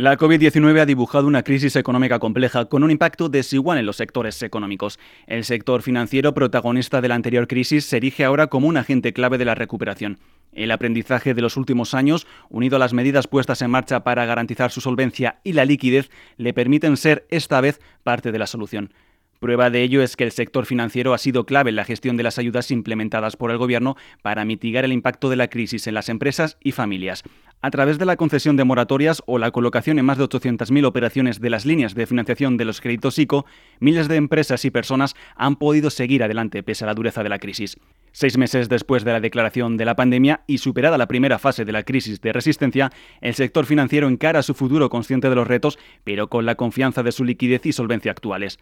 La COVID-19 ha dibujado una crisis económica compleja con un impacto desigual en los sectores económicos. El sector financiero, protagonista de la anterior crisis, se erige ahora como un agente clave de la recuperación. El aprendizaje de los últimos años, unido a las medidas puestas en marcha para garantizar su solvencia y la liquidez, le permiten ser esta vez parte de la solución. Prueba de ello es que el sector financiero ha sido clave en la gestión de las ayudas implementadas por el Gobierno para mitigar el impacto de la crisis en las empresas y familias. A través de la concesión de moratorias o la colocación en más de 800.000 operaciones de las líneas de financiación de los créditos ICO, miles de empresas y personas han podido seguir adelante pese a la dureza de la crisis. Seis meses después de la declaración de la pandemia y superada la primera fase de la crisis de resistencia, el sector financiero encara su futuro consciente de los retos, pero con la confianza de su liquidez y solvencia actuales.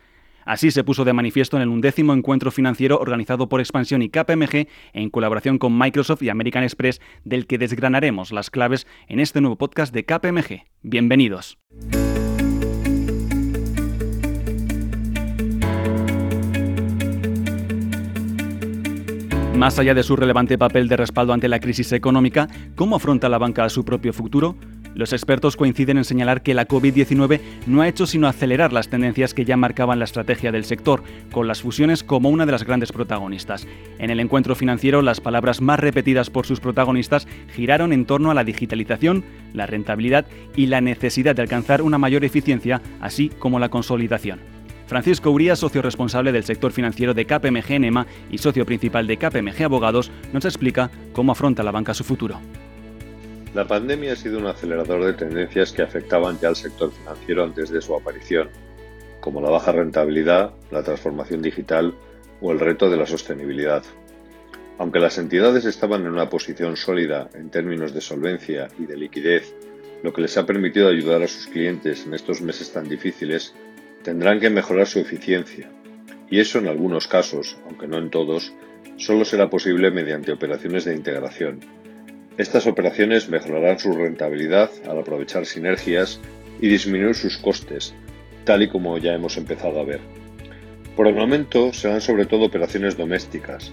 Así se puso de manifiesto en el undécimo encuentro financiero organizado por Expansión y KPMG en colaboración con Microsoft y American Express, del que desgranaremos las claves en este nuevo podcast de KPMG. Bienvenidos. Más allá de su relevante papel de respaldo ante la crisis económica, ¿cómo afronta la banca su propio futuro? Los expertos coinciden en señalar que la COVID-19 no ha hecho sino acelerar las tendencias que ya marcaban la estrategia del sector, con las fusiones como una de las grandes protagonistas. En el encuentro financiero, las palabras más repetidas por sus protagonistas giraron en torno a la digitalización, la rentabilidad y la necesidad de alcanzar una mayor eficiencia, así como la consolidación. Francisco Uría, socio responsable del sector financiero de KPMG Enema y socio principal de KPMG Abogados, nos explica cómo afronta la banca su futuro. La pandemia ha sido un acelerador de tendencias que afectaban ya al sector financiero antes de su aparición, como la baja rentabilidad, la transformación digital o el reto de la sostenibilidad. Aunque las entidades estaban en una posición sólida en términos de solvencia y de liquidez, lo que les ha permitido ayudar a sus clientes en estos meses tan difíciles, tendrán que mejorar su eficiencia. Y eso en algunos casos, aunque no en todos, solo será posible mediante operaciones de integración, estas operaciones mejorarán su rentabilidad al aprovechar sinergias y disminuir sus costes, tal y como ya hemos empezado a ver. Por el momento serán sobre todo operaciones domésticas,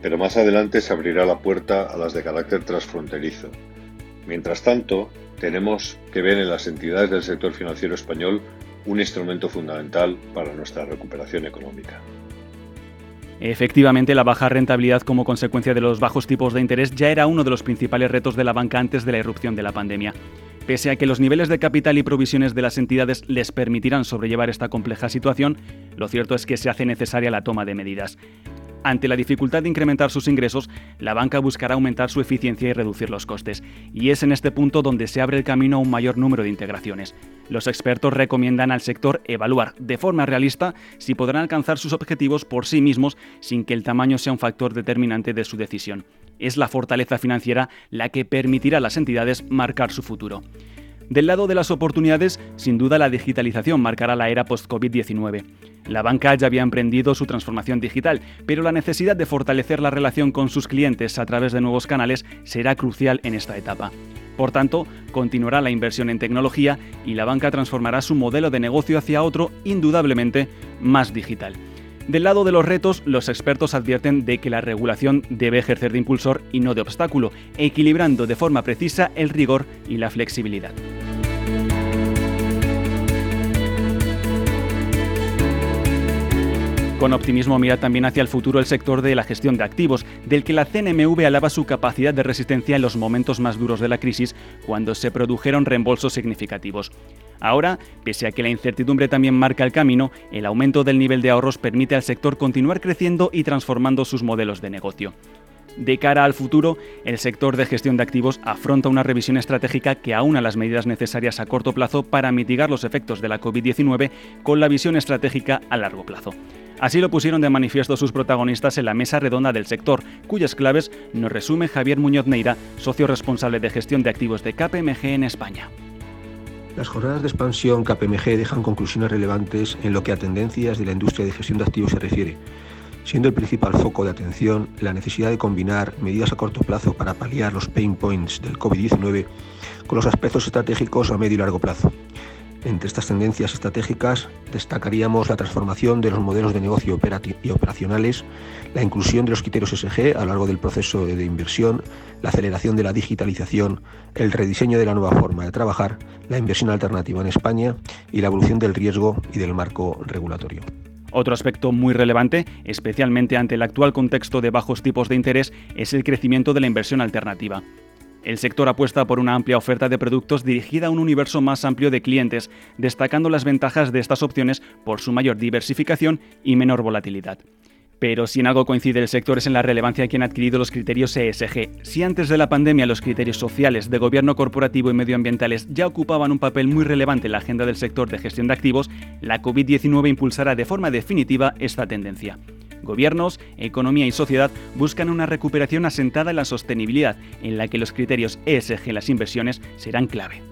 pero más adelante se abrirá la puerta a las de carácter transfronterizo. Mientras tanto, tenemos que ver en las entidades del sector financiero español un instrumento fundamental para nuestra recuperación económica. Efectivamente, la baja rentabilidad como consecuencia de los bajos tipos de interés ya era uno de los principales retos de la banca antes de la irrupción de la pandemia. Pese a que los niveles de capital y provisiones de las entidades les permitirán sobrellevar esta compleja situación, lo cierto es que se hace necesaria la toma de medidas. Ante la dificultad de incrementar sus ingresos, la banca buscará aumentar su eficiencia y reducir los costes, y es en este punto donde se abre el camino a un mayor número de integraciones. Los expertos recomiendan al sector evaluar de forma realista si podrán alcanzar sus objetivos por sí mismos sin que el tamaño sea un factor determinante de su decisión. Es la fortaleza financiera la que permitirá a las entidades marcar su futuro. Del lado de las oportunidades, sin duda la digitalización marcará la era post-COVID-19. La banca ya había emprendido su transformación digital, pero la necesidad de fortalecer la relación con sus clientes a través de nuevos canales será crucial en esta etapa. Por tanto, continuará la inversión en tecnología y la banca transformará su modelo de negocio hacia otro indudablemente más digital. Del lado de los retos, los expertos advierten de que la regulación debe ejercer de impulsor y no de obstáculo, equilibrando de forma precisa el rigor y la flexibilidad. Con optimismo mira también hacia el futuro el sector de la gestión de activos, del que la CNMV alaba su capacidad de resistencia en los momentos más duros de la crisis, cuando se produjeron reembolsos significativos. Ahora, pese a que la incertidumbre también marca el camino, el aumento del nivel de ahorros permite al sector continuar creciendo y transformando sus modelos de negocio. De cara al futuro, el sector de gestión de activos afronta una revisión estratégica que aúna las medidas necesarias a corto plazo para mitigar los efectos de la COVID-19 con la visión estratégica a largo plazo. Así lo pusieron de manifiesto sus protagonistas en la mesa redonda del sector, cuyas claves nos resume Javier Muñoz Neira, socio responsable de gestión de activos de KPMG en España. Las jornadas de expansión KPMG dejan conclusiones relevantes en lo que a tendencias de la industria de gestión de activos se refiere, siendo el principal foco de atención la necesidad de combinar medidas a corto plazo para paliar los pain points del COVID-19 con los aspectos estratégicos a medio y largo plazo. Entre estas tendencias estratégicas destacaríamos la transformación de los modelos de negocio y operacionales, la inclusión de los criterios SG a lo largo del proceso de inversión, la aceleración de la digitalización, el rediseño de la nueva forma de trabajar, la inversión alternativa en España y la evolución del riesgo y del marco regulatorio. Otro aspecto muy relevante, especialmente ante el actual contexto de bajos tipos de interés, es el crecimiento de la inversión alternativa. El sector apuesta por una amplia oferta de productos dirigida a un universo más amplio de clientes, destacando las ventajas de estas opciones por su mayor diversificación y menor volatilidad. Pero si en algo coincide el sector es en la relevancia que han adquirido los criterios ESG. Si antes de la pandemia los criterios sociales, de gobierno corporativo y medioambientales ya ocupaban un papel muy relevante en la agenda del sector de gestión de activos, la COVID-19 impulsará de forma definitiva esta tendencia. Gobiernos, economía y sociedad buscan una recuperación asentada en la sostenibilidad, en la que los criterios ESG en las inversiones serán clave.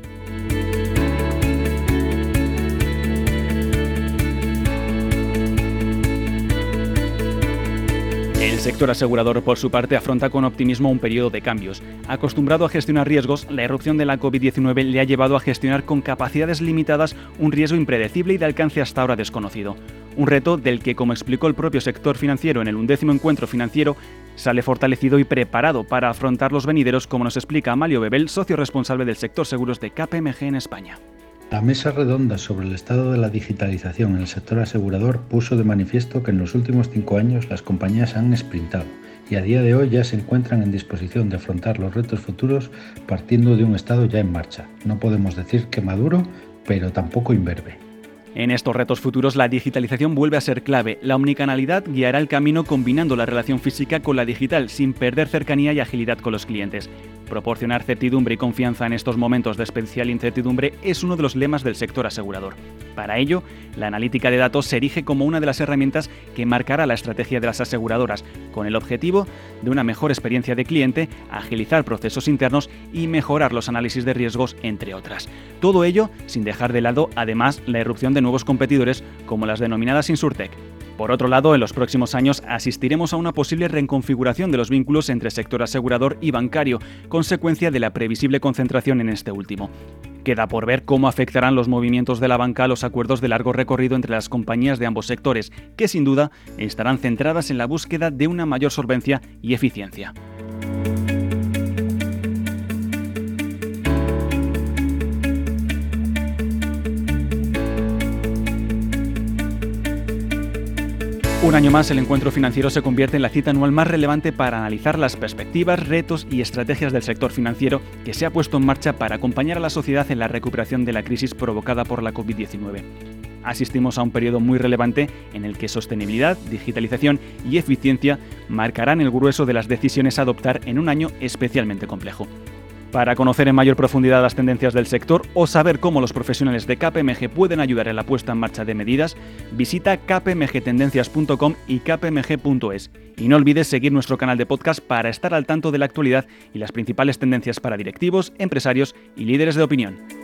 El sector asegurador, por su parte, afronta con optimismo un periodo de cambios. Acostumbrado a gestionar riesgos, la erupción de la COVID-19 le ha llevado a gestionar con capacidades limitadas un riesgo impredecible y de alcance hasta ahora desconocido. Un reto del que, como explicó el propio sector financiero en el undécimo encuentro financiero, sale fortalecido y preparado para afrontar los venideros, como nos explica Amalio Bebel, socio responsable del sector seguros de KPMG en España. La mesa redonda sobre el estado de la digitalización en el sector asegurador puso de manifiesto que en los últimos cinco años las compañías han sprintado y a día de hoy ya se encuentran en disposición de afrontar los retos futuros partiendo de un estado ya en marcha. No podemos decir que maduro, pero tampoco imberbe. En estos retos futuros la digitalización vuelve a ser clave. La omnicanalidad guiará el camino combinando la relación física con la digital sin perder cercanía y agilidad con los clientes. Proporcionar certidumbre y confianza en estos momentos de especial incertidumbre es uno de los lemas del sector asegurador. Para ello, la analítica de datos se erige como una de las herramientas que marcará la estrategia de las aseguradoras, con el objetivo de una mejor experiencia de cliente, agilizar procesos internos y mejorar los análisis de riesgos, entre otras. Todo ello sin dejar de lado, además, la irrupción de nuevos competidores como las denominadas Insurtech, por otro lado, en los próximos años asistiremos a una posible reconfiguración de los vínculos entre sector asegurador y bancario, consecuencia de la previsible concentración en este último. Queda por ver cómo afectarán los movimientos de la banca a los acuerdos de largo recorrido entre las compañías de ambos sectores, que sin duda estarán centradas en la búsqueda de una mayor solvencia y eficiencia. Un año más, el encuentro financiero se convierte en la cita anual más relevante para analizar las perspectivas, retos y estrategias del sector financiero que se ha puesto en marcha para acompañar a la sociedad en la recuperación de la crisis provocada por la COVID-19. Asistimos a un periodo muy relevante en el que sostenibilidad, digitalización y eficiencia marcarán el grueso de las decisiones a adoptar en un año especialmente complejo. Para conocer en mayor profundidad las tendencias del sector o saber cómo los profesionales de KPMG pueden ayudar en la puesta en marcha de medidas, visita kpmgtendencias.com y kpmg.es. Y no olvides seguir nuestro canal de podcast para estar al tanto de la actualidad y las principales tendencias para directivos, empresarios y líderes de opinión.